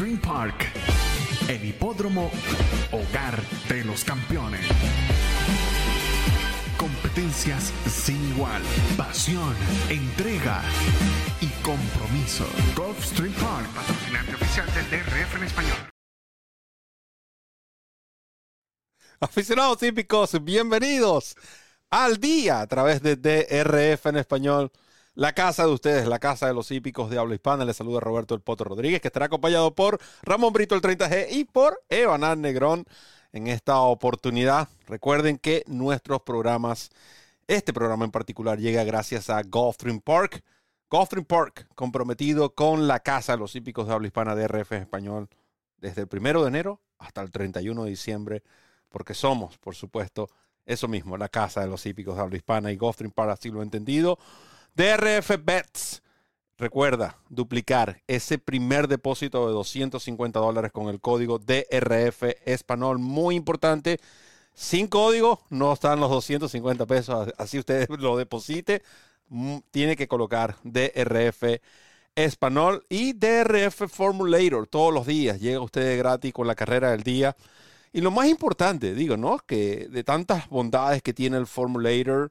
Gulfstream Park, el hipódromo hogar de los campeones. Competencias sin igual, pasión, entrega y compromiso. Gulfstream Park, patrocinante oficial del DRF en español. Aficionados hípicos, bienvenidos al día a través de DRF en español. La casa de ustedes, la casa de los hípicos de habla hispana. Les saluda Roberto El Poto Rodríguez, que estará acompañado por Ramón Brito el 30G y por Evanán Negrón en esta oportunidad. Recuerden que nuestros programas, este programa en particular, llega gracias a Gulfstream Park. Gulfstream Park, comprometido con la casa de los hípicos de habla hispana de RF español desde el primero de enero hasta el 31 de diciembre, porque somos, por supuesto, eso mismo, la casa de los hípicos de habla hispana y Gulfstream Park, así lo he entendido. DRF Bets. Recuerda duplicar ese primer depósito de 250 dólares con el código DRF Español. Muy importante. Sin código no están los 250 pesos. Así usted lo deposite. Mm, tiene que colocar DRF Español y DRF Formulator todos los días. Llega usted gratis con la carrera del día. Y lo más importante, digo, ¿no? Que de tantas bondades que tiene el Formulator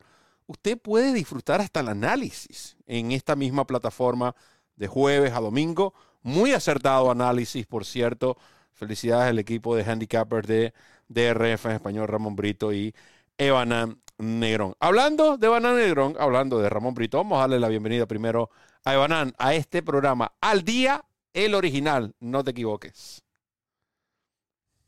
usted puede disfrutar hasta el análisis en esta misma plataforma de jueves a domingo. Muy acertado análisis, por cierto. Felicidades al equipo de handicappers de DRF en español, Ramón Brito y Evanan Negrón. Hablando de Evanan Negrón, hablando de Ramón Brito, vamos a darle la bienvenida primero a Evanan a este programa. Al día, el original, no te equivoques.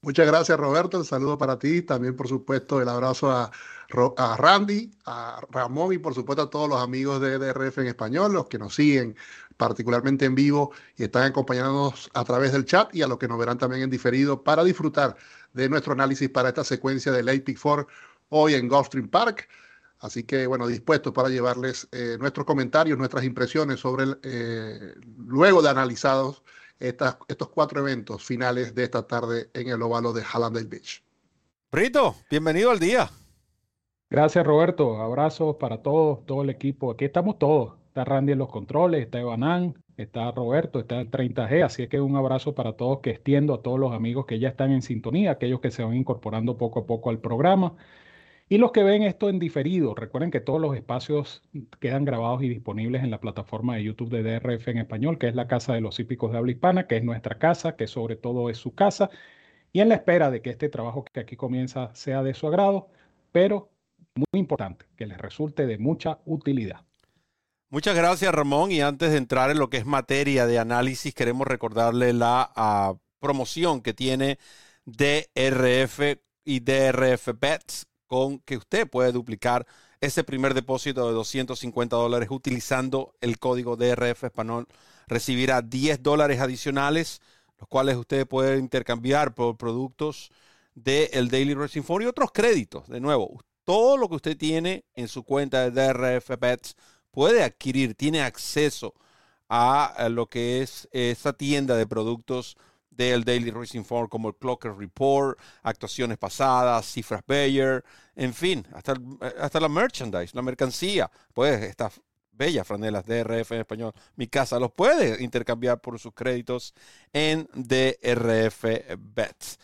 Muchas gracias, Roberto. El saludo para ti. También, por supuesto, el abrazo a, Randy, a Ramón y, por supuesto, a todos los amigos de DRF en español, los que nos siguen particularmente en vivo y están acompañándonos a través del chat y a los que nos verán también en diferido para disfrutar de nuestro análisis para esta secuencia del APIC 4 hoy en Gulfstream Park. Así que, bueno, dispuestos para llevarles eh, nuestros comentarios, nuestras impresiones sobre, el, eh, luego de analizados estos cuatro eventos finales de esta tarde en el óvalo de Hallandale Beach. Brito, bienvenido al día. Gracias, Roberto. Abrazos para todos, todo el equipo. Aquí estamos todos. Está Randy en los controles, está Evanán, está Roberto, está el 30G. Así que un abrazo para todos que extiendo a todos los amigos que ya están en sintonía, aquellos que se van incorporando poco a poco al programa. Y los que ven esto en diferido, recuerden que todos los espacios quedan grabados y disponibles en la plataforma de YouTube de DRF en español, que es la Casa de los Hípicos de Habla Hispana, que es nuestra casa, que sobre todo es su casa. Y en la espera de que este trabajo que aquí comienza sea de su agrado, pero muy importante, que les resulte de mucha utilidad. Muchas gracias, Ramón. Y antes de entrar en lo que es materia de análisis, queremos recordarle la ah, promoción que tiene DRF y DRF Bets con que usted puede duplicar ese primer depósito de 250 dólares utilizando el código DRF Español. Recibirá 10 dólares adicionales, los cuales usted puede intercambiar por productos del Daily Racing Phone y otros créditos. De nuevo, todo lo que usted tiene en su cuenta de DRF Bets puede adquirir, tiene acceso a lo que es esa tienda de productos del Daily Racing Form como el Clocker Report, actuaciones pasadas, cifras Bayer, en fin, hasta, hasta la merchandise, la mercancía, pues estas bellas franelas DRF en español, mi casa los puede intercambiar por sus créditos en DRF Bets.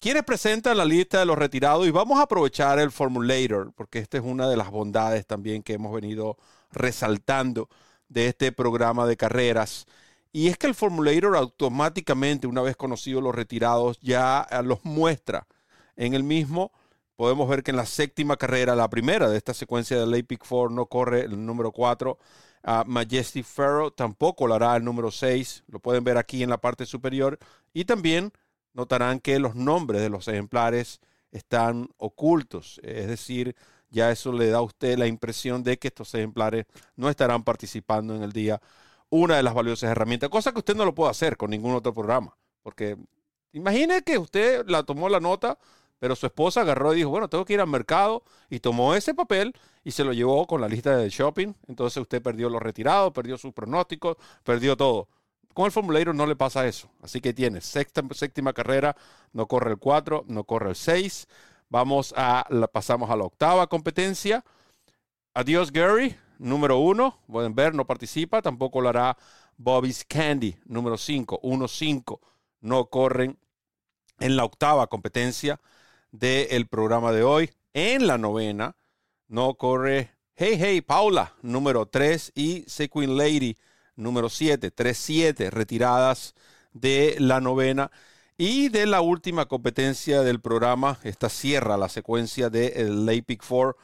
¿Quiénes presentan la lista de los retirados? Y vamos a aprovechar el Formulator, porque esta es una de las bondades también que hemos venido resaltando de este programa de carreras. Y es que el Formulator automáticamente, una vez conocidos los retirados, ya eh, los muestra en el mismo. Podemos ver que en la séptima carrera, la primera de esta secuencia del APIC 4, no corre el número 4. Majestic Pharaoh tampoco lo hará el número 6. Lo pueden ver aquí en la parte superior. Y también notarán que los nombres de los ejemplares están ocultos. Es decir, ya eso le da a usted la impresión de que estos ejemplares no estarán participando en el día una de las valiosas herramientas, cosa que usted no lo puede hacer con ningún otro programa. Porque imagine que usted la tomó la nota, pero su esposa agarró y dijo, bueno, tengo que ir al mercado y tomó ese papel y se lo llevó con la lista de shopping. Entonces usted perdió los retirados, perdió sus pronósticos, perdió todo. Con el formulario no le pasa eso. Así que tiene sexta, séptima carrera, no corre el 4, no corre el 6. Vamos a, la, pasamos a la octava competencia. Adiós, Gary número uno. Pueden ver, no participa. Tampoco lo hará Bobby's Candy, número 5, 1-5. no corren en la octava competencia del programa de hoy. En la novena no corre Hey Hey Paula, número 3, y Sequin Lady, número 7, 3-7 retiradas de la novena. Y de la última competencia del programa, esta cierra la secuencia de el Lake Pick 4.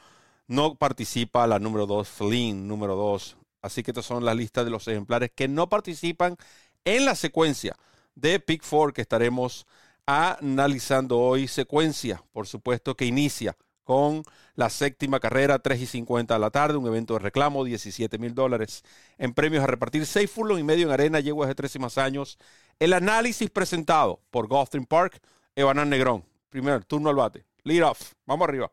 No participa la número 2, Flynn, número 2. Así que estas son las listas de los ejemplares que no participan en la secuencia de Pick 4 que estaremos analizando hoy. Secuencia, por supuesto, que inicia con la séptima carrera, 3 y 50 de la tarde, un evento de reclamo, 17 mil dólares en premios a repartir, 6 furlong y medio en arena, yeguas de 13 más años. El análisis presentado por Gulfstream Park, Evanán Negrón. Primer turno al bate. Lead off. Vamos arriba.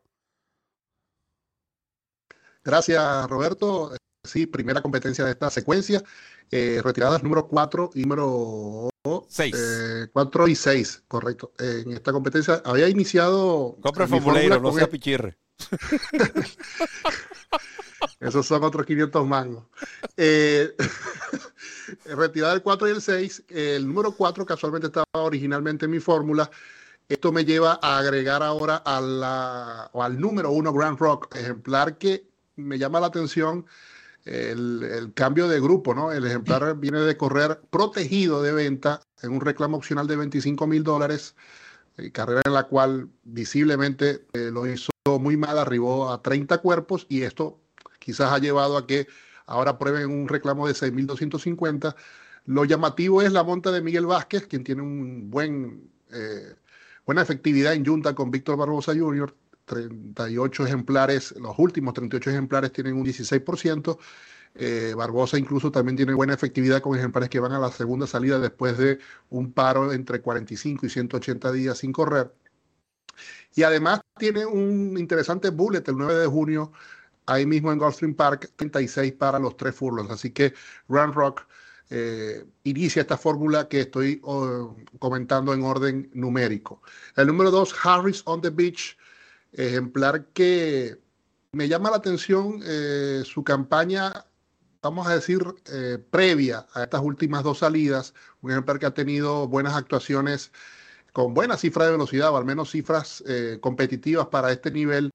Gracias, Roberto. Sí, primera competencia de esta secuencia. Eh, retiradas número 4 y número 6. Eh, 4 y 6, correcto. en esta competencia había iniciado. Compra formuleiro, no sea pichirre. Esos son otros 500 mangos. Eh, retirada el 4 y el 6. El número 4 casualmente estaba originalmente en mi fórmula. Esto me lleva a agregar ahora a la, al número 1 Grand Rock, ejemplar que me llama la atención el, cambio de grupo, ¿no? El ejemplar viene de correr protegido de venta en un reclamo opcional de 25 mil dólares, eh, carrera en la cual visiblemente eh, lo hizo muy mal, arribó a 30 cuerpos y esto quizás ha llevado a que ahora prueben un reclamo de 6.250. Lo llamativo es la monta de Miguel Vázquez, quien tiene un buen, eh, buena efectividad en junta con Víctor Barbosa Jr., 38 ejemplares, los últimos 38 ejemplares tienen un 16%. Eh, Barbosa incluso también tiene buena efectividad con ejemplares que van a la segunda salida después de un paro entre 45 y 180 días sin correr. Y además tiene un interesante bullet el 9 de junio, ahí mismo en Gulfstream Park, 36 para los tres furlongs. Así que Run Rock eh, inicia esta fórmula que estoy oh, comentando en orden numérico. El número 2, Harris on the Beach ejemplar que me llama la atención eh, su campaña, vamos a decir, eh, previa a estas últimas dos salidas, un ejemplar que ha tenido buenas actuaciones con buena cifra de velocidad, o al menos cifras eh, competitivas para este nivel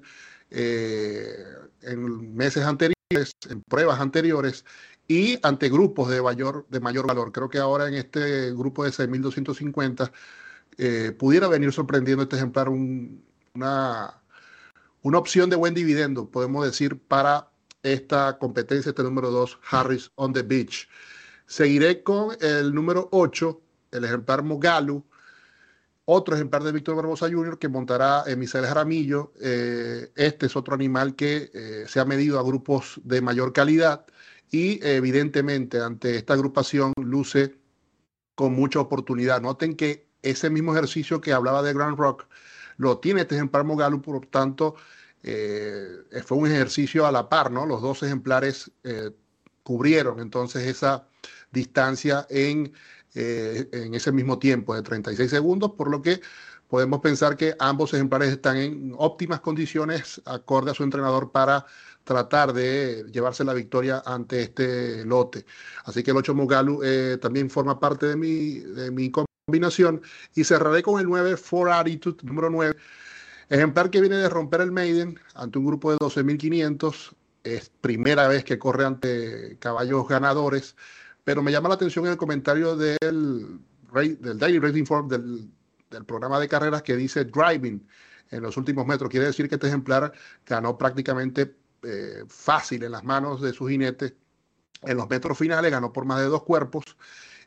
en meses anteriores, en pruebas anteriores, y ante grupos de mayor, de mayor valor. Creo que ahora en este grupo de 6.250 pudiera venir sorprendiendo este ejemplar una una opción de buen dividendo, podemos decir, para esta competencia, este número 2, Harris on the Beach. Seguiré con el número 8, el ejemplar Mogalu, otro ejemplar de Víctor Barbosa Jr. que montará Misael Jaramillo. Eh, este es otro animal que eh, se ha medido a grupos de mayor calidad y evidentemente ante esta agrupación luce con mucha oportunidad. Noten que ese mismo ejercicio que hablaba de Grand Rock lo tiene este ejemplar Mogalu, por tanto, eh, fue un ejercicio a la par, ¿no? Los dos ejemplares eh, cubrieron entonces esa distancia en, eh, en ese mismo tiempo de 36 segundos, por lo que podemos pensar que ambos ejemplares están en óptimas condiciones, acorde a su entrenador, para tratar de llevarse la victoria ante este lote. Así que el 8 Mogalu también forma parte de mi, de mi combinación. Y cerraré con el 9 For Attitude, número 9. Ejemplar que viene de romper el Maiden ante un grupo de 12.500. Es primera vez que corre ante caballos ganadores. Pero me llama la atención el comentario del, Daily Rating Form del, del programa de carreras que dice driving en los últimos metros. Quiere decir que este ejemplar ganó prácticamente eh, fácil en las manos de su jinete. En los metros finales ganó por más de dos cuerpos.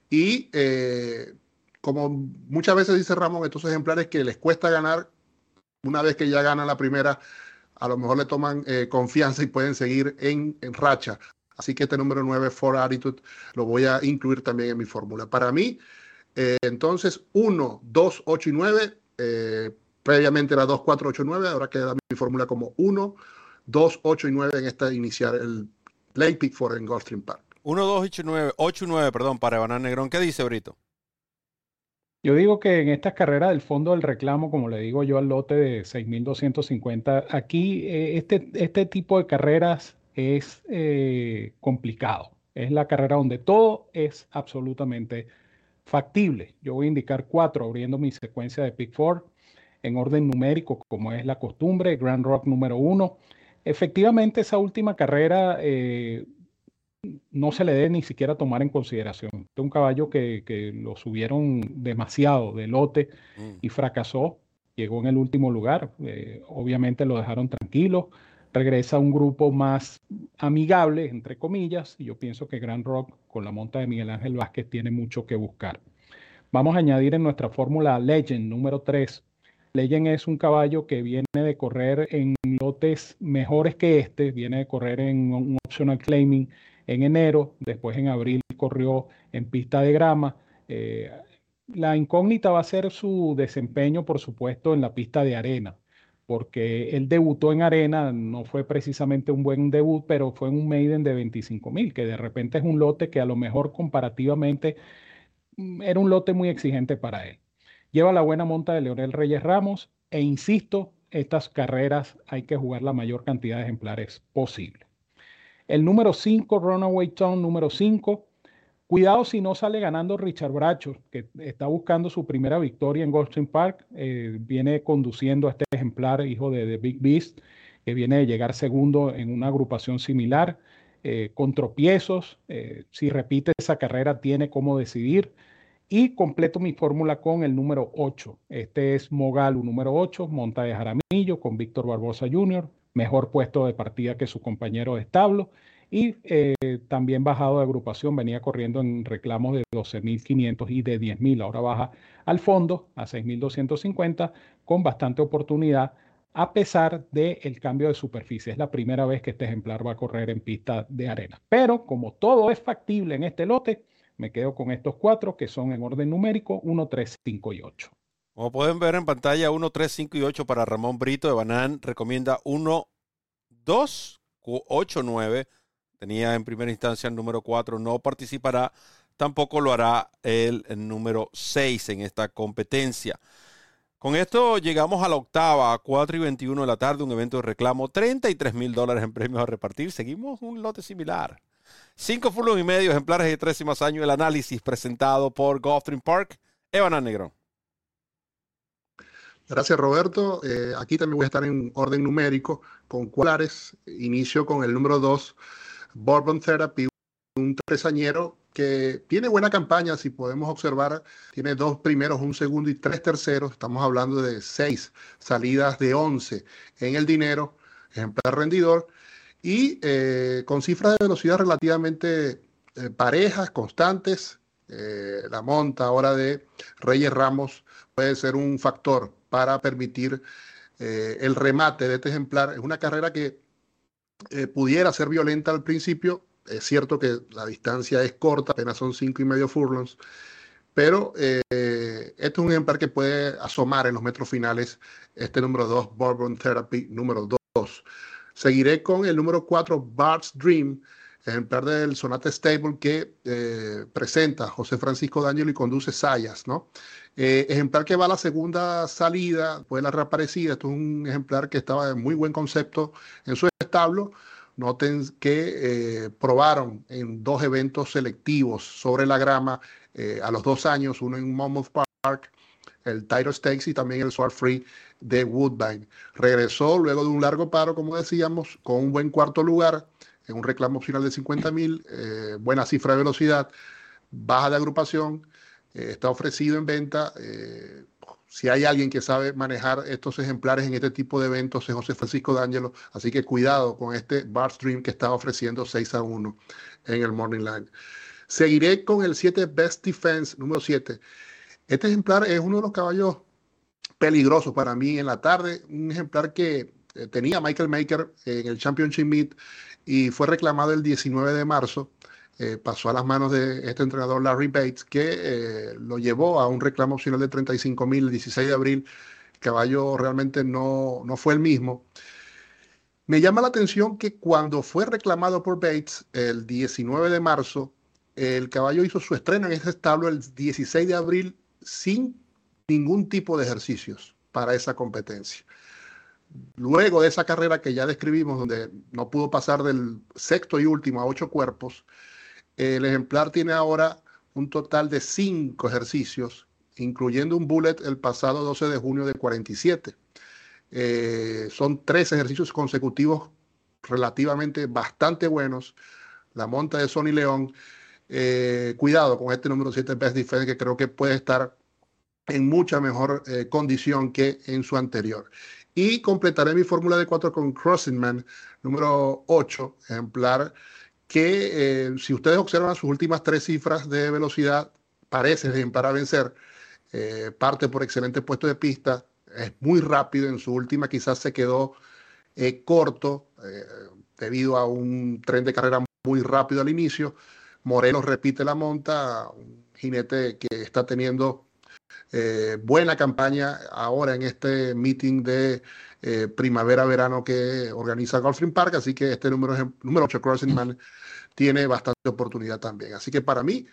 Y eh, como muchas veces dice Ramón, estos ejemplares que les cuesta ganar, una vez que ya ganan la primera, a lo mejor le toman eh, confianza y pueden seguir en, racha. Así que este número 9, For Attitude, lo voy a incluir también en mi fórmula. Para mí, eh, entonces, 1, 2, 8 y 9. Eh, previamente era 2, 4, 8, 9. Ahora queda mi fórmula como 1, 2, 8 y 9 en esta iniciar el Play Pick for en Gulfstream Park. 1, 2, 8 y 9, 8 y 9, perdón, para Evanán Negrón. ¿Qué dice Brito? Yo digo que en estas carreras del fondo del reclamo, como le digo yo al lote de 6.250, aquí eh, este, este tipo de carreras es eh, complicado. Es la carrera donde todo es absolutamente factible. Yo voy a indicar cuatro abriendo mi secuencia de pick four en orden numérico, como es la costumbre. Grand Rock número uno. Efectivamente, esa última carrera eh, no se le debe ni siquiera tomar en consideración. Es un caballo que, lo subieron demasiado de lote mm. y fracasó. Llegó en el último lugar. Eh, obviamente lo dejaron tranquilo. Regresa a un grupo más amigable, entre comillas. Y yo pienso que Grand Rock con la monta de Miguel Ángel Vázquez tiene mucho que buscar. Vamos a añadir en nuestra fórmula Legend número 3. Legend es un caballo que viene de correr en lotes mejores que este, viene de correr en un optional claiming en enero, después en abril corrió en pista de grama. Eh, la incógnita va a ser su desempeño, por supuesto, en la pista de arena, porque él debutó en arena, no fue precisamente un buen debut, pero fue en un maiden de 25 mil, que de repente es un lote que a lo mejor comparativamente mm, era un lote muy exigente para él. Lleva la buena monta de Leonel Reyes Ramos e insisto, estas carreras hay que jugar la mayor cantidad de ejemplares posible. El número 5, Runaway Town, número 5. Cuidado si no sale ganando Richard Bracho, que está buscando su primera victoria en Goldstein Park. Eh, viene conduciendo a este ejemplar, hijo de, Big Beast, que viene de llegar segundo en una agrupación similar, eh, con tropiezos. Eh, si repite esa carrera, tiene cómo decidir. Y completo mi fórmula con el número 8. Este es Mogalu número 8, monta de Jaramillo con Víctor Barbosa Jr mejor puesto de partida que su compañero de establo y eh, también bajado de agrupación, venía corriendo en reclamos de 12.500 y de 10.000, ahora baja al fondo a 6.250 con bastante oportunidad a pesar del cambio de superficie. Es la primera vez que este ejemplar va a correr en pista de arena. Pero como todo es factible en este lote, me quedo con estos cuatro que son en orden numérico 1, 3, 5 y 8. Como pueden ver en pantalla, 1, 3, 5 y 8 para Ramón Brito de Banán. Recomienda 1, 2, 8, 9. Tenía en primera instancia el número 4. No participará. Tampoco lo hará el, número 6 en esta competencia. Con esto llegamos a la octava, a 4 y 21 de la tarde, un evento de reclamo, 33 mil dólares en premios a repartir. Seguimos un lote similar. Cinco fulos y medio ejemplares de tres y más años. El análisis presentado por Gulfstream Park. Evan Negro. Gracias, Roberto. Eh, aquí también voy a estar en orden numérico con cuáles. Inicio con el número 2, Bourbon Therapy, un tresañero que tiene buena campaña, si podemos observar, tiene dos primeros, un segundo y tres terceros. Estamos hablando de seis salidas de 11 en el dinero, ejemplar rendidor, y eh, con cifras de velocidad relativamente eh, parejas, constantes. la monta ahora de Reyes Ramos puede ser un factor para permitir eh, el remate de este ejemplar. Es una carrera que eh, pudiera ser violenta al principio. Es cierto que la distancia es corta, apenas son cinco y medio furlongs, pero eh, este es un ejemplar que puede asomar en los metros finales este número 2, Bourbon Therapy número 2. Seguiré con el número 4, Bart's Dream, ejemplar del Sonata Stable que presenta José Francisco D'Angelo y conduce Sayas, ¿no? Eh, ejemplar que va a la segunda salida, después de la reaparecida. Esto es un ejemplar que estaba de muy buen concepto en su establo. Noten que eh, probaron en dos eventos selectivos sobre la grama eh, a los dos años, uno en Monmouth Park, el Tyro Stakes y también el Sword Free de Woodbine. Regresó luego de un largo paro, como decíamos, con un buen cuarto lugar en un reclamo final de 50 mil, buena cifra de velocidad, baja de agrupación eh, está ofrecido en venta. Eh, si hay alguien que sabe manejar estos ejemplares en este tipo de eventos es José Francisco D'Angelo. Así que cuidado con este Bar Stream que está ofreciendo 6 a 1 en el Morning Line. Seguiré con el 7 Best Defense, número 7. Este ejemplar es uno de los caballos peligrosos para mí en la tarde. Un ejemplar que eh, tenía Michael Maker en el Championship Meet y fue reclamado el 19 de marzo. Eh, pasó a las manos de este entrenador Larry Bates, que eh, lo llevó a un reclamo opcional de 35 mil el 16 de abril. Caballo realmente no, no fue el mismo. Me llama la atención que cuando fue reclamado por Bates el 19 de marzo, el caballo hizo su estreno en este establo el 16 de abril sin ningún tipo de ejercicios para esa competencia. Luego de esa carrera que ya describimos, donde no pudo pasar del sexto y último a ocho cuerpos, el ejemplar tiene ahora un total de cinco ejercicios, incluyendo un bullet el pasado 12 de junio de 47. Eh, son tres ejercicios consecutivos relativamente bastante buenos. La monta de Sony León. Eh, cuidado con este número 7 Best Defense que creo que puede estar en mucha mejor eh, condición que en su anterior. Y completaré mi fórmula de 4 con Crossing Man número 8, ejemplar, que eh, si ustedes observan sus últimas tres cifras de velocidad, parece ejemplar a vencer. parte por excelente puesto de pista, es muy rápido, en su última quizás se quedó corto debido a un tren de carrera muy rápido al inicio. Morelos repite la monta, un jinete que está teniendo eh, buena campaña ahora en este meeting de eh, primavera-verano que organiza Golfing Park, así que este número, número 8, Crossing Man, tiene bastante oportunidad también. Así que para mí,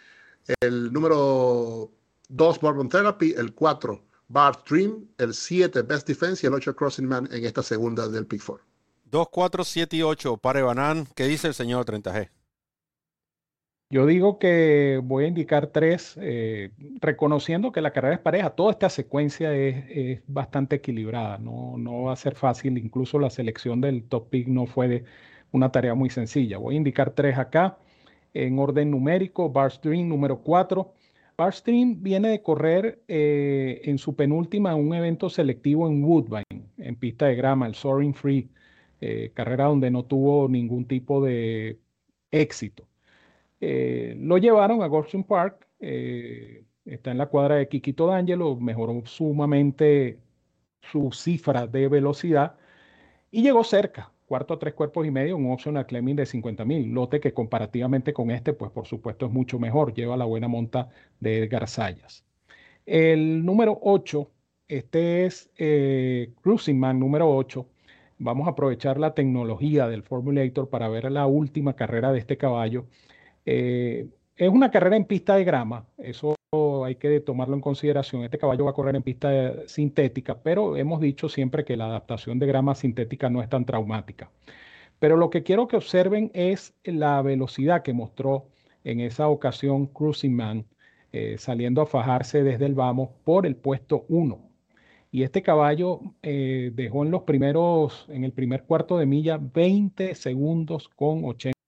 el número 2, Bourbon Therapy, el 4, Bar Stream, el 7, Best Defense y el 8, Crossing Man en esta segunda del Pick 4. 2, 4, 7 y 8, Pare Banan. ¿Qué dice el señor 30G? Yo digo que voy a indicar tres, eh, reconociendo que la carrera es pareja. Toda esta secuencia es, bastante equilibrada. No, no, va a ser fácil. Incluso la selección del top pick no fue de una tarea muy sencilla. Voy a indicar tres acá en orden numérico. Barstream número 4. Barstream viene de correr eh, en su penúltima un evento selectivo en Woodbine, en pista de grama, el Soaring Free, eh, carrera donde no tuvo ningún tipo de éxito. Eh, lo llevaron a Gorson Park, eh, está en la cuadra de Kikito D'Angelo, mejoró sumamente su cifra de velocidad y llegó cerca, cuarto a tres cuerpos y medio, un optional claiming de 50 mil, lote que comparativamente con este, pues por supuesto es mucho mejor, lleva la buena monta de Edgar Sayas. El número 8, este es eh, Cruising Man número 8. Vamos a aprovechar la tecnología del Formulator para ver la última carrera de este caballo eh, es una carrera en pista de grama, eso hay que tomarlo en consideración. Este caballo va a correr en pista sintética, pero hemos dicho siempre que la adaptación de grama sintética no es tan traumática. Pero lo que quiero que observen es la velocidad que mostró en esa ocasión Cruising Man, eh, saliendo a fajarse desde el vamos por el puesto 1. Y este caballo eh, dejó en los primeros, en el primer cuarto de milla, 20 segundos con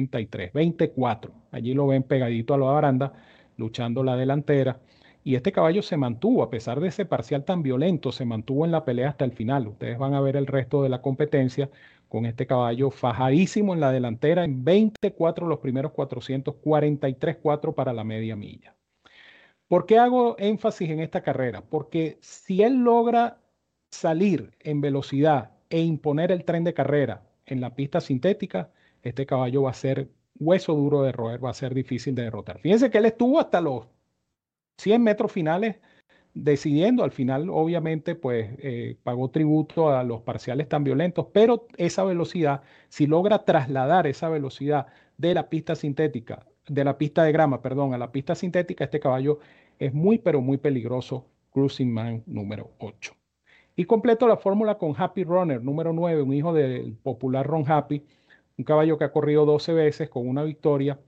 83, 24. Allí lo ven pegadito a la baranda, luchando la delantera. Y este caballo se mantuvo, a pesar de ese parcial tan violento, se mantuvo en la pelea hasta el final. Ustedes van a ver el resto de la competencia con este caballo fajadísimo en la delantera en 24 los primeros 443, 4 para la media milla. ¿Por qué hago énfasis en esta carrera? Porque si él logra salir en velocidad e imponer el tren de carrera en la pista sintética, este caballo va a ser hueso duro de roer, va a ser difícil de derrotar. Fíjense que él estuvo hasta los 100 metros finales decidiendo, al final obviamente pues eh, pagó tributo a los parciales tan violentos, pero esa velocidad, si logra trasladar esa velocidad de la pista sintética de la pista de grama, perdón, a la pista sintética, este caballo es muy, pero muy peligroso. Cruising Man número 8. Y completo la fórmula con Happy Runner número 9, un hijo del popular Ron Happy, un caballo que ha corrido 12 veces con una victoria.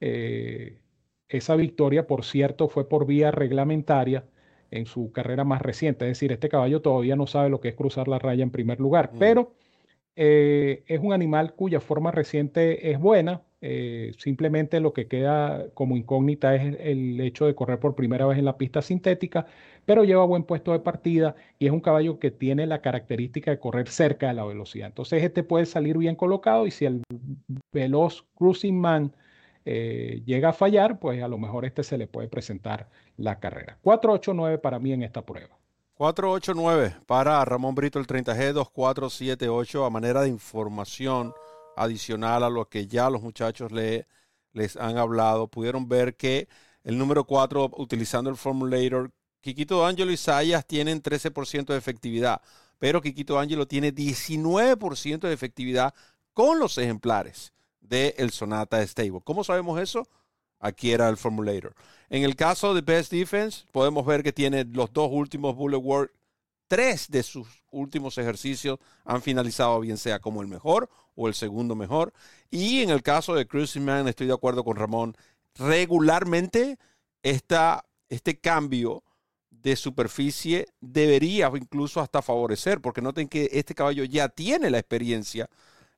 Eh, esa victoria, por cierto, fue por vía reglamentaria en su carrera más reciente. Es decir, este caballo todavía no sabe lo que es cruzar la raya en primer lugar, mm. pero eh, es un animal cuya forma reciente es buena, eh, simplemente lo que queda como incógnita es el, hecho de correr por primera vez en la pista sintética, pero lleva buen puesto de partida y es un caballo que tiene la característica de correr cerca de la velocidad. Entonces este puede salir bien colocado y si el veloz Cruising Man eh, llega a fallar, pues a lo mejor este se le puede presentar la carrera. 4-8-9 para mí en esta prueba. 489 para Ramón Brito el 30G 2478 a manera de información adicional a lo que ya los muchachos le, les han hablado, pudieron ver que el número 4, utilizando el formulator, Kikito Angelo y Sayas tienen 13% de efectividad, pero Kikito Angelo tiene 19% de efectividad con los ejemplares del el Sonata Stable. ¿Cómo sabemos eso? Aquí era el formulator. En el caso de Best Defense, podemos ver que tiene los dos últimos Bullet tres de sus últimos ejercicios han finalizado bien sea como el mejor o el segundo mejor. Y en el caso de Cruising Man, estoy de acuerdo con Ramón, regularmente esta, este cambio de superficie debería incluso hasta favorecer, porque noten que este caballo ya tiene la experiencia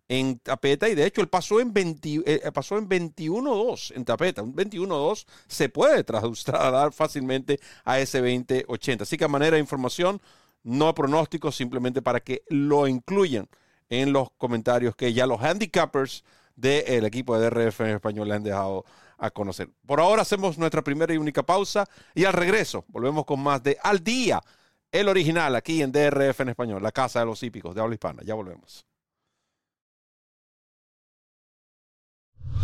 en tapeta y de hecho él pasó en, 20, eh, pasó en 21-2 en tapeta. Un 21-2 se puede trasladar fácilmente a ese 20-80. Así que a manera de información, no pronóstico, simplemente para que lo incluyan en los comentarios que ya los handicappers del equipo de DRF en español le han dejado a conocer. Por ahora hacemos nuestra primera y única pausa y al regreso volvemos con más de Al Día, el original aquí en DRF en español, la casa de los hípicos de habla hispana. Ya volvemos.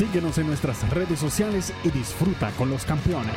Síguenos en nuestras redes sociales y disfruta con los campeones.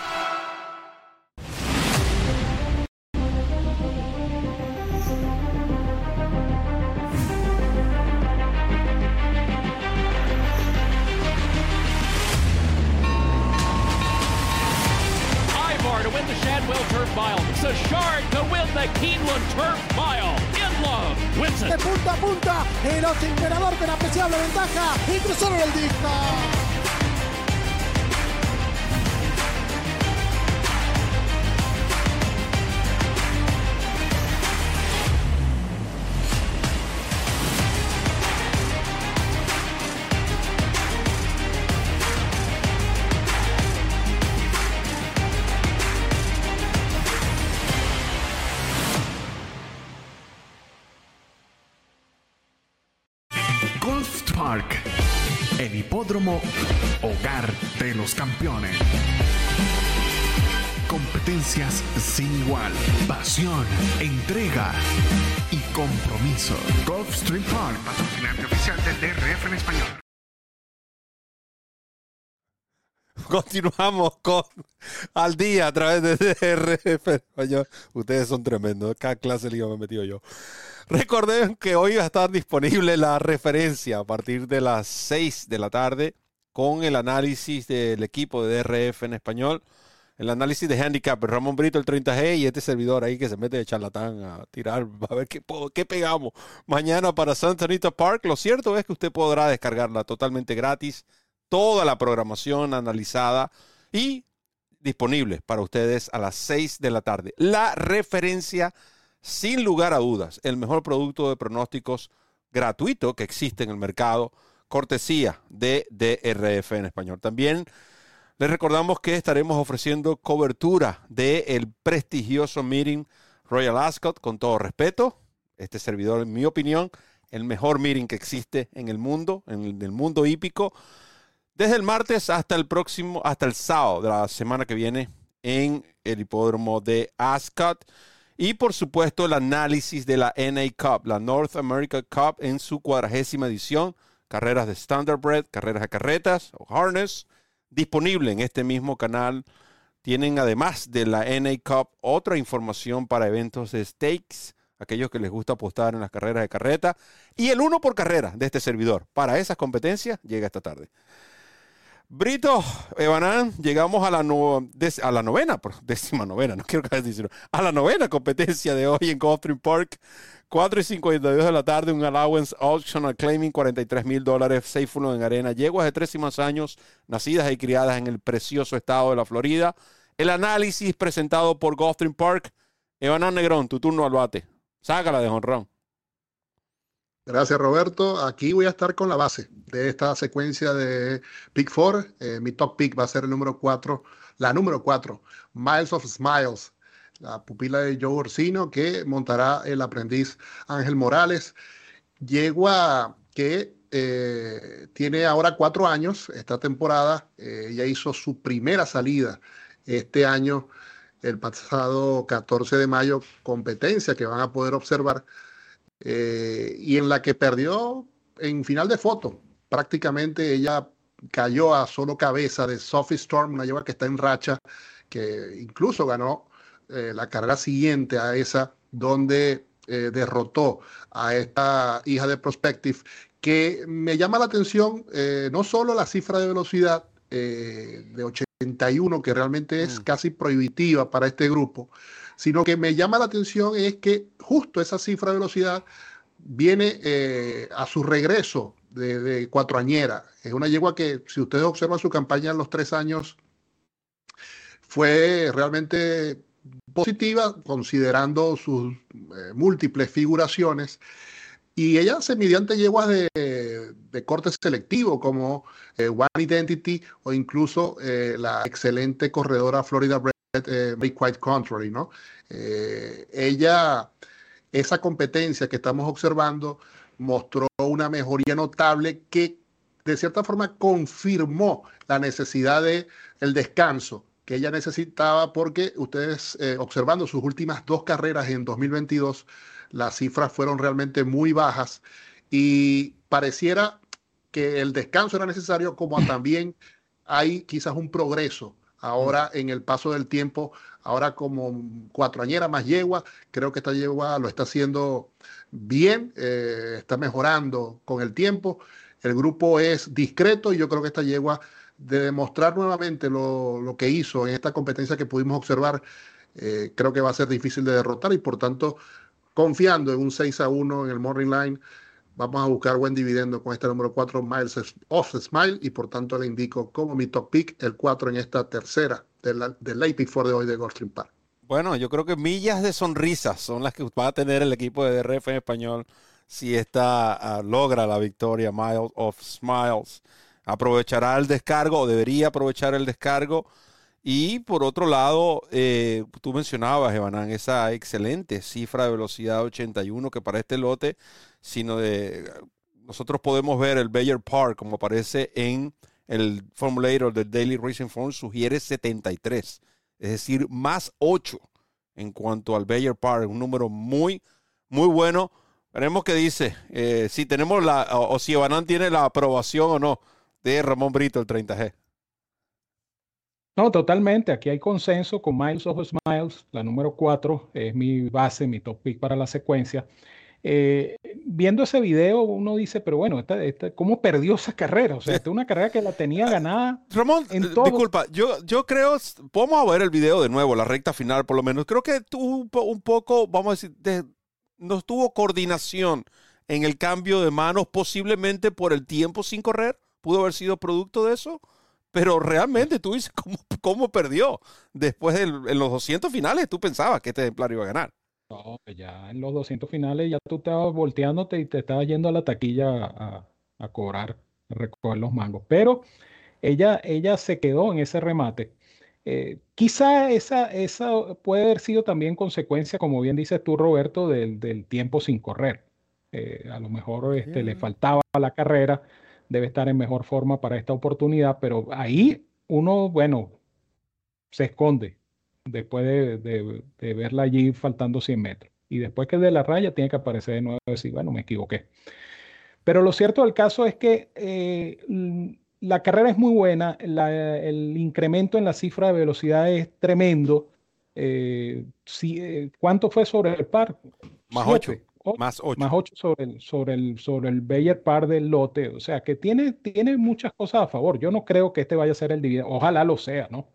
El hipódromo hogar de los campeones. Competencias sin igual, pasión, entrega y compromiso. Golf Stream Park, patrocinante oficial del DRF en español. Continuamos con Al Día a través de DRF Español. Ustedes son tremendos. Cada clase de me he metido yo. Recuerden que hoy va a estar disponible la referencia a partir de las 6 de la tarde con el análisis del equipo de DRF en español. El análisis de handicap, Ramón Brito, el 30G y este servidor ahí que se mete de charlatán a tirar, a ver qué, qué pegamos mañana para Santa Anita Park. Lo cierto es que usted podrá descargarla totalmente gratis, toda la programación analizada y disponible para ustedes a las 6 de la tarde. La referencia, sin lugar a dudas, el mejor producto de pronósticos gratuito que existe en el mercado, cortesía de DRF en español. También les recordamos que estaremos ofreciendo cobertura del prestigioso meeting Royal Ascot, con todo respeto. Este servidor, en mi opinión, el mejor meeting que existe en el mundo, en el mundo hípico desde el martes hasta el próximo, hasta el sábado de la semana que viene en el hipódromo de Ascot. Y por supuesto el análisis de la NA Cup, la North America Cup en su cuadragésima edición, carreras de Standardbred, carreras de carretas o harness, disponible en este mismo canal. Tienen además de la NA Cup otra información para eventos de stakes, aquellos que les gusta apostar en las carreras de carreta, y el uno por carrera de este servidor. Para esas competencias llega esta tarde. Brito, Evanán, llegamos a la, a la novena, décima novena, no quiero que decirlo, a la novena competencia de hoy en Gulfstream Park. 4 y 52 de la tarde, un allowance optional claiming 43 mil dólares, Seifulo en arena. Yeguas de tres y más años, nacidas y criadas en el precioso estado de la Florida. El análisis presentado por Gulfstream Park. Evanán Negrón, tu turno al bate. Sácala de honrón. Gracias, Roberto. Aquí voy a estar con la base de esta secuencia de Pick 4. Eh, mi top pick va a ser el número 4, la número 4, Miles of Smiles, la pupila de Joe Orsino, que montará el aprendiz Ángel Morales. Yegua que eh, tiene ahora cuatro años, esta temporada, eh, ya hizo su primera salida este año, el pasado 14 de mayo, competencia que van a poder observar eh, y en la que perdió en final de foto. Prácticamente ella cayó a solo cabeza de Sophie Storm, una lleva que está en racha, que incluso ganó eh, la carrera siguiente a esa, donde eh, derrotó a esta hija de Prospective, que me llama la atención no solo la cifra de velocidad de 81, que realmente es mm. casi prohibitiva para este grupo, sino que me llama la atención es que justo esa cifra de velocidad viene eh, a su regreso de, cuatroañera. Es una yegua que, si ustedes observan su campaña en los tres años, fue realmente positiva, considerando sus eh, múltiples figuraciones. Y ella se mediante yeguas de, corte selectivo, como eh, One Identity o incluso la excelente corredora Florida eh, quite contrary, ¿no? Eh, ella, esa competencia que estamos observando, mostró una mejoría notable que de cierta forma confirmó la necesidad de el descanso que ella necesitaba porque ustedes eh, observando sus últimas dos carreras en 2022 las cifras fueron realmente muy bajas y pareciera que el descanso era necesario como también hay quizás un progreso ahora en el paso del tiempo, ahora como cuatroañera más yegua, creo que esta yegua lo está haciendo bien, eh, está mejorando con el tiempo. El grupo es discreto y yo creo que esta yegua de demostrar nuevamente lo, que hizo en esta competencia que pudimos observar, eh, creo que va a ser difícil de derrotar y por tanto, confiando en un 6 a 1 en el Morning Line, Vamos a buscar buen dividendo con este número 4, Miles of Smile, y por tanto le indico como mi top pick, el 4 en esta tercera del late pick for de hoy de Goldstream Park. Bueno, yo creo que millas de sonrisas son las que va a tener el equipo de DRF en español si esta ah, logra la victoria, Miles of Smiles. Aprovechará el descargo o debería aprovechar el descargo. Y por otro lado, eh, tú mencionabas, Evanán, esa excelente cifra de velocidad 81 que para este lote sino de nosotros podemos ver el Bayer Park como aparece en el formulator del Daily Racing Form sugiere 73, es decir, más 8 en cuanto al Bayer Park, un número muy, muy bueno. Veremos qué dice, eh, si tenemos la, o, si Banán tiene la aprobación o no de Ramón Brito, el 30G. No, totalmente. Aquí hay consenso con Miles of Smiles, la número 4, es mi base, mi top pick para la secuencia. Eh, viendo ese video, uno dice, pero bueno, esta, ¿cómo perdió esa carrera? O sea, esta es una carrera que la tenía ganada. Ramón, en disculpa, yo, yo creo, vamos a ver el video de nuevo, la recta final por lo menos. Creo que tuvo un poco, vamos a decir, no tuvo coordinación en el cambio de manos, posiblemente por el tiempo sin correr. Pudo haber sido producto de eso. Pero realmente tú dices, ¿cómo, cómo perdió? Después de en los 200 finales, tú pensabas que este ejemplar iba a ganar. No, pues ya en los 200 finales ya tú estabas volteándote y te estabas yendo a la taquilla a, a cobrar, a recoger los mangos. Pero ella, ella se quedó en ese remate. Eh, quizá esa, esa puede haber sido también consecuencia, como bien dices tú, Roberto, del, del tiempo sin correr. Eh, a lo mejor este, le faltaba la carrera, debe estar en mejor forma para esta oportunidad, pero ahí uno, bueno, se esconde después de, verla allí faltando 100 metros. Y después que de la raya tiene que aparecer de nuevo y decir, bueno, me equivoqué. Pero lo cierto del caso es que eh, la carrera es muy buena, el incremento en la cifra de velocidad es tremendo. Eh, eh, ¿Cuánto fue sobre el par? Más 8. Más 8. Más 8 sobre el, sobre, el, sobre el Bayer par del lote. O sea que tiene, tiene muchas cosas a favor. Yo no creo que este vaya a ser el dividendo. Ojalá lo sea, ¿no?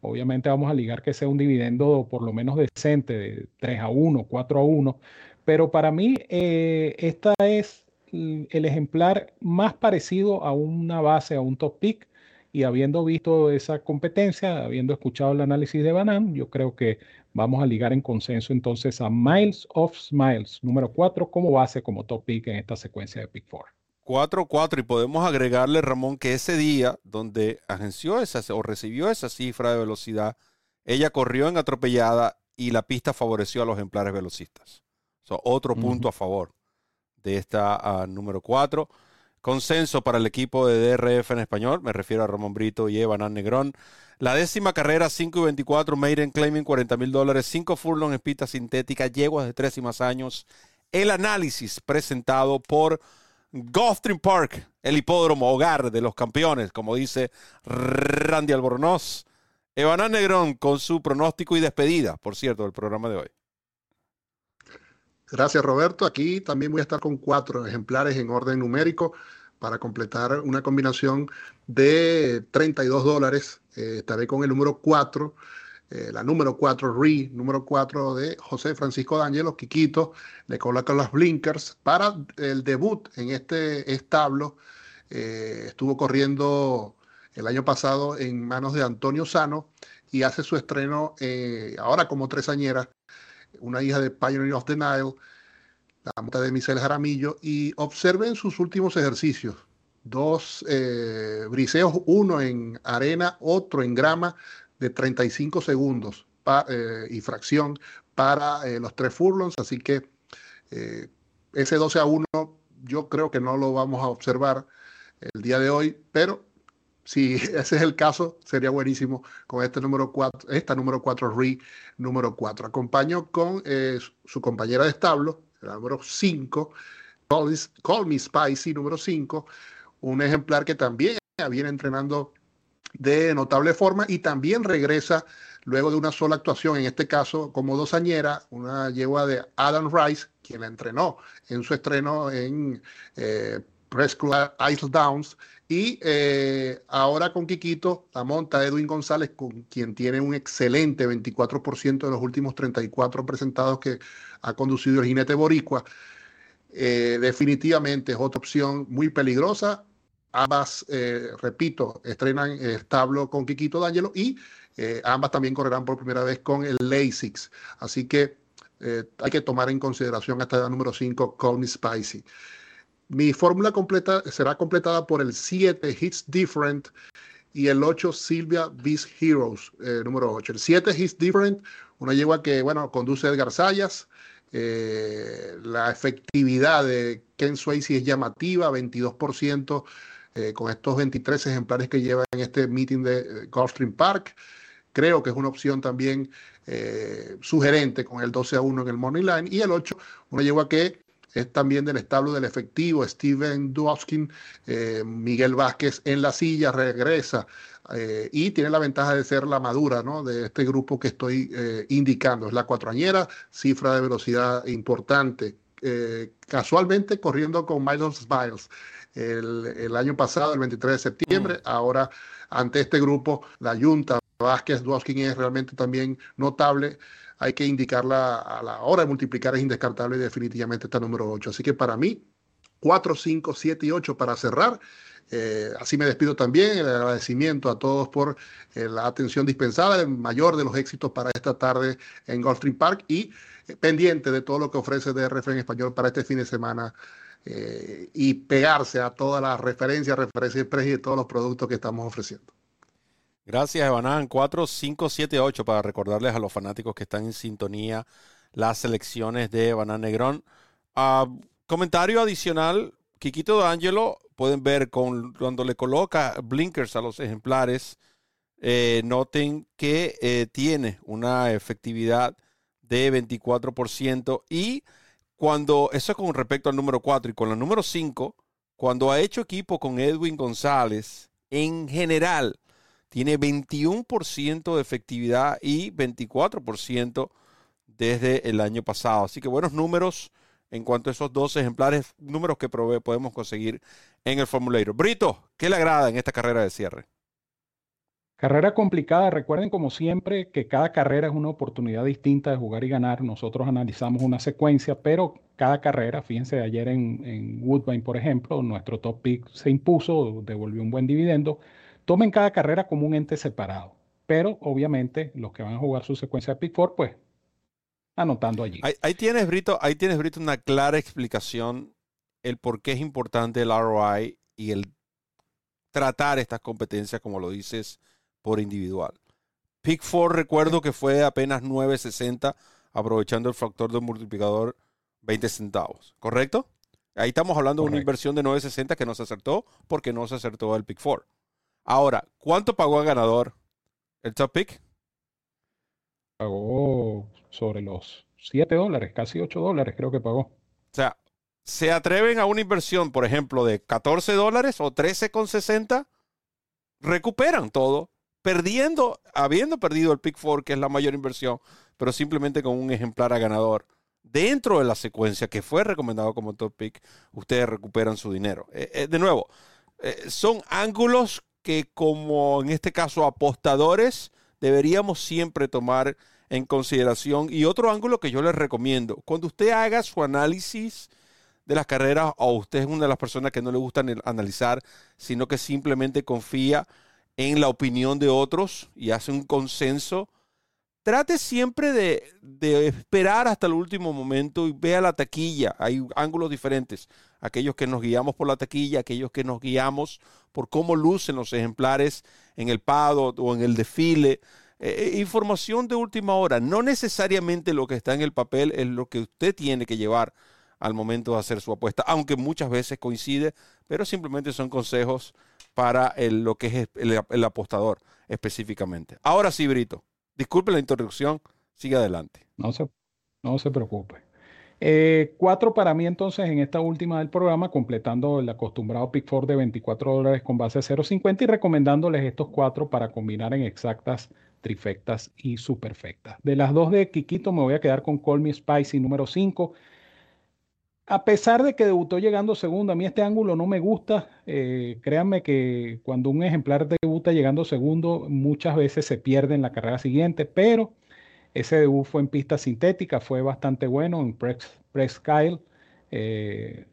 Obviamente vamos a ligar que sea un dividendo por lo menos decente, de 3 a 1, 4 a 1. Pero para mí, eh, esta es el ejemplar más parecido a una base, a un top pick. Y habiendo visto esa competencia, habiendo escuchado el análisis de Banan, yo creo que vamos a ligar en consenso entonces a Miles of Smiles, número 4, como base, como top pick en esta secuencia de Pick 4. 4-4 y podemos agregarle, Ramón, que ese día donde agenció esa o recibió esa cifra de velocidad, ella corrió en atropellada y la pista favoreció a los ejemplares velocistas. otro punto a favor de esta ah, número 4. Consenso para el equipo de DRF en español, me refiero a Ramón Brito y Evan Negrón. La décima carrera, 5 y 24, Maiden claiming 40 mil dólares, 5 furlong en pista sintética, yeguas de 3 y más años. El análisis presentado por Gulfstream Park, el hipódromo hogar de los campeones, como dice Randy Albornoz. Evan Negrón con su pronóstico y despedida, por cierto, del programa de hoy. Gracias, Roberto. Aquí también voy a estar con cuatro ejemplares en orden numérico para completar una combinación de 32 dólares. Eh, estaré con el número 4, eh, la número 4, RE, número 4 de José Francisco D'Angelo, Quiquito. Le colocan las blinkers para el debut en este establo. Eh, estuvo corriendo el año pasado en manos de Antonio Sano y hace su estreno ahora como tresañera una hija de Pioneer of the Nile, la monta de Michelle Jaramillo, y observen sus últimos ejercicios. Dos eh, briseos, uno en arena, otro en grama, de 35 segundos eh, y fracción para eh, los tres furlongs. Así que ese 12 a 1 yo creo que no lo vamos a observar el día de hoy, pero si ese es el caso, sería buenísimo con este número 4, esta número 4 RE número 4. Acompaño con eh, su compañera de establo, la número 5, Call, Me Spicy número 5, un ejemplar que también viene entrenando de notable forma y también regresa luego de una sola actuación, en este caso como dosañera, una yegua de Adam Rice, quien la entrenó en su estreno en eh, Rescue Isle Downs y eh, ahora con Quiquito la monta Edwin González, con quien tiene un excelente 24% de los últimos 34 presentados que ha conducido el jinete boricua. Eh, definitivamente es otra opción muy peligrosa. Ambas, eh, repito, estrenan establo con Quiquito D'Angelo y ambas también correrán por primera vez con el Lasix. Así que hay que tomar en consideración hasta el número 5, Call Me Spicy. Mi fórmula completa será completada por el 7 Hits Different y el 8 Silvia Beast Heroes, eh, número 8. El 7 Hits Different, una yegua que, bueno, conduce Edgar Sayas. Eh, la efectividad de Ken Swayze es llamativa, 22%, eh, con estos 23 ejemplares que lleva en este meeting de Gulfstream Park. Creo que es una opción también sugerente con el 12 a 1 en el Money Line. Y el 8, una yegua que es también del establo del efectivo, Steven Duoskin, eh, Miguel Vázquez en la silla, regresa eh, y tiene la ventaja de ser la madura ¿no? de este grupo que estoy eh, indicando. Es la cuatroañera, cifra de velocidad importante. casualmente corriendo con Miles Miles el, el, año pasado, el 23 de septiembre, mm. ahora ante este grupo, la Junta Vázquez Duoskin es realmente también notable hay que indicarla a la hora de multiplicar, es indescartable definitivamente está número 8. Así que para mí, 4, 5, 7 y 8 para cerrar. Eh, así me despido también, el agradecimiento a todos por eh, la atención dispensada, el mayor de los éxitos para esta tarde en Gulfstream Park y eh, pendiente de todo lo que ofrece DRF en español para este fin de semana y pegarse a todas las referencias, referencias y de todos los productos que estamos ofreciendo. Gracias, Evanán. 4, 5, 7, 8 para recordarles a los fanáticos que están en sintonía las selecciones de Evanán Negrón. Ah, comentario adicional, Quiquito D'Angelo, pueden ver con, cuando le coloca blinkers a los ejemplares, eh, noten que eh, tiene una efectividad de 24% y cuando, eso es con respecto al número 4 y con el número 5, cuando ha hecho equipo con Edwin González, en general tiene 21% de efectividad y 24% desde el año pasado. Así que buenos números en cuanto a esos dos ejemplares, números que podemos conseguir en el formulario. Brito, ¿qué le agrada en esta carrera de cierre? Carrera complicada. Recuerden, como siempre, que cada carrera es una oportunidad distinta de jugar y ganar. Nosotros analizamos una secuencia, pero cada carrera, fíjense, ayer en, en Woodbine, por ejemplo, nuestro top pick se impuso, devolvió un buen dividendo. Tomen cada carrera como un ente separado. Pero obviamente los que van a jugar su secuencia de pick four, pues anotando allí. Ahí, tienes, Brito, ahí tienes, Brito, una clara explicación el por qué es importante el ROI y el tratar estas competencias, como lo dices, por individual. Pick 4 recuerdo que fue apenas 9.60, aprovechando el factor de multiplicador 20 centavos, ¿correcto? Ahí estamos hablando de una inversión de 9.60 que no se acertó porque no se acertó el Pick 4. Ahora, ¿cuánto pagó el ganador el top pick? Pagó sobre los 7 dólares, casi 8 dólares creo que pagó. O sea, ¿se atreven a una inversión, por ejemplo, de 14 dólares o 13,60? Recuperan todo perdiendo, habiendo perdido el Pick 4, que es la mayor inversión, pero simplemente con un ejemplar a ganador. Dentro de la secuencia que fue recomendado como top pick, ustedes recuperan su dinero. Eh, eh, de nuevo, eh, son ángulos que como en este caso apostadores deberíamos siempre tomar en consideración. Y otro ángulo que yo les recomiendo, cuando usted haga su análisis de las carreras o usted es una de las personas que no le gusta analizar, sino que simplemente confía en la opinión de otros y hace un consenso, trate siempre de, esperar hasta el último momento y vea la taquilla. Hay ángulos diferentes. Aquellos que nos guiamos por la taquilla, aquellos que nos guiamos por cómo lucen los ejemplares en el pado o en el desfile. Eh, eh, información de última hora. No necesariamente lo que está en el papel es lo que usted tiene que llevar al momento de hacer su apuesta, aunque muchas veces coincide, pero simplemente son consejos para lo que es el, apostador específicamente. Ahora sí, Brito, disculpe la introducción, sigue adelante. No se, no se preocupe. Eh, cuatro para mí entonces en esta última del programa, completando el acostumbrado Pick 4 de 24 dólares con base 0.50 y recomendándoles estos cuatro para combinar en exactas, trifectas y superfectas. De las dos de Kikito me voy a quedar con Call Me Spicy número 5 a pesar de que debutó llegando segundo, a mí este ángulo no me gusta. Eh, créanme que cuando un ejemplar debuta llegando segundo, muchas veces se pierde en la carrera siguiente, pero ese debut fue en pista sintética, fue bastante bueno en Kyle. Eh,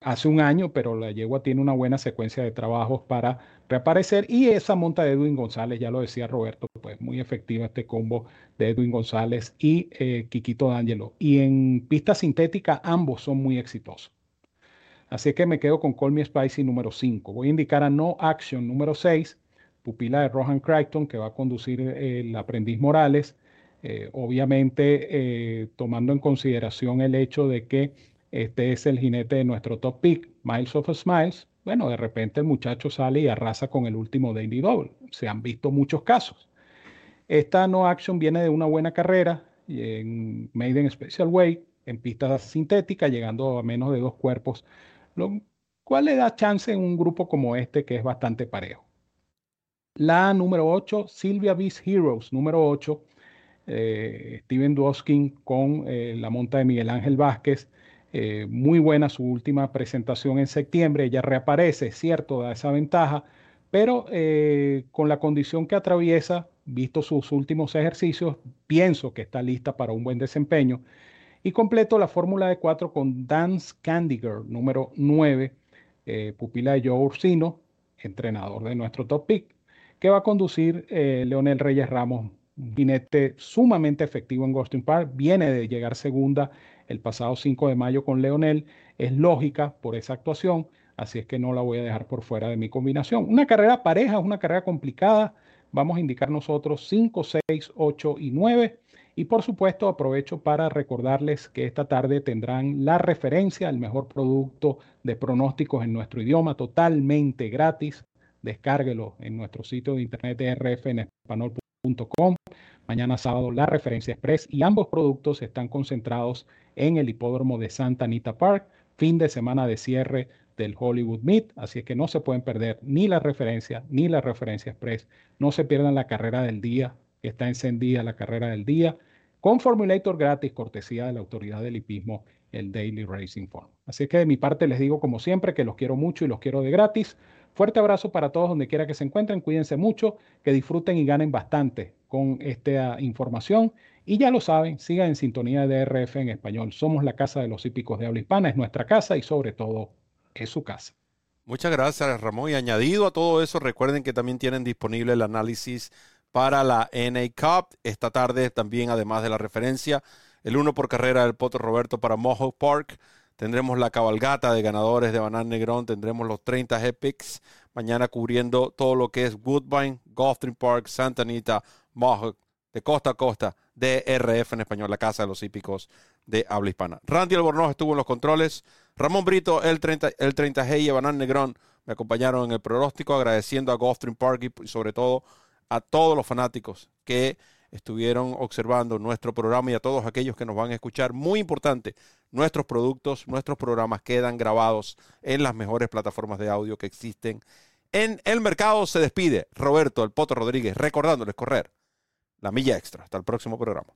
hace un año, pero la yegua tiene una buena secuencia de trabajos para reaparecer y esa monta de Edwin González, ya lo decía Roberto, pues muy efectiva este combo de Edwin González y eh, Kikito D'Angelo. Y en pista sintética ambos son muy exitosos. Así que me quedo con Call Me Spicy número 5. Voy a indicar a No Action número 6, pupila de Rohan Crichton, que va a conducir eh, el aprendiz Morales. Eh, obviamente tomando en consideración el hecho de que este es el jinete de nuestro top pick, Miles of Smiles. Bueno, de repente el muchacho sale y arrasa con el último Daily Double. Se han visto muchos casos. Esta no action viene de una buena carrera en Maiden Special Way, en pista sintética, llegando a menos de dos cuerpos, lo cual le da chance en un grupo como este que es bastante parejo. La número 8, Sylvia Beast Heroes, número 8, eh, Steven Dwoskin con eh, la monta de Miguel Ángel Vázquez, eh, muy buena su última presentación en septiembre, ella reaparece, cierto, da esa ventaja, pero con la condición que atraviesa, visto sus últimos ejercicios, pienso que está lista para un buen desempeño. Y completo la fórmula de cuatro con Dance Candy Girl, número 9, eh, pupila de Joe Ursino, entrenador de nuestro top pick, que va a conducir Leonel Reyes Ramos, jinete sumamente efectivo en Ghosting Park, viene de llegar segunda el pasado 5 de mayo con Leonel. Es lógica por esa actuación, así es que no la voy a dejar por fuera de mi combinación. Una carrera pareja, una carrera complicada. Vamos a indicar nosotros 5, 6, 8 y 9. Y por supuesto aprovecho para recordarles que esta tarde tendrán la referencia al mejor producto de pronósticos en nuestro idioma totalmente gratis descárguelo en nuestro sitio de internet rfenespanol.com. Mañana sábado la referencia express y ambos productos están concentrados en el hipódromo de Santa Anita Park, fin de semana de cierre del Hollywood Meet, así es que no se pueden perder ni la referencia ni la referencia express. No se pierdan la carrera del día, que está encendida la carrera del día, con Formulator gratis, cortesía de la autoridad del hipismo, el Daily Racing Form. Así que de mi parte les digo como siempre que los quiero mucho y los quiero de gratis. Fuerte abrazo para todos donde quiera que se encuentren, cuídense mucho, que disfruten y ganen bastante con esta información. Y ya lo saben, sigan en sintonía de DRF en español. Somos la casa de los hípicos de habla hispana, es nuestra casa y sobre todo es su casa. Muchas gracias, Ramón. Y añadido a todo eso, recuerden que también tienen disponible el análisis para la NA Cup. Esta tarde también, además de la referencia, el uno por carrera del Poto Roberto para Mohawk Park. Tendremos la cabalgata de ganadores de Banán Negrón. Tendremos los 30 Epics. Mañana cubriendo todo lo que es Woodbine, Gulfstream Park, Santa Anita, Mohawk, de costa a costa, DRF en español, la casa de los hípicos de habla hispana. Randy Albornoz estuvo en los controles. Ramón Brito, el 30, el 30G y Banán Negrón me acompañaron en el pronóstico, agradeciendo a Gulfstream Park y sobre todo a todos los fanáticos que estuvieron observando nuestro programa y a todos aquellos que nos van a escuchar. Muy importante, nuestros productos, nuestros programas quedan grabados en las mejores plataformas de audio que existen en el mercado. Se despide Roberto El Poto Rodríguez recordándoles correr la milla extra. Hasta el próximo programa.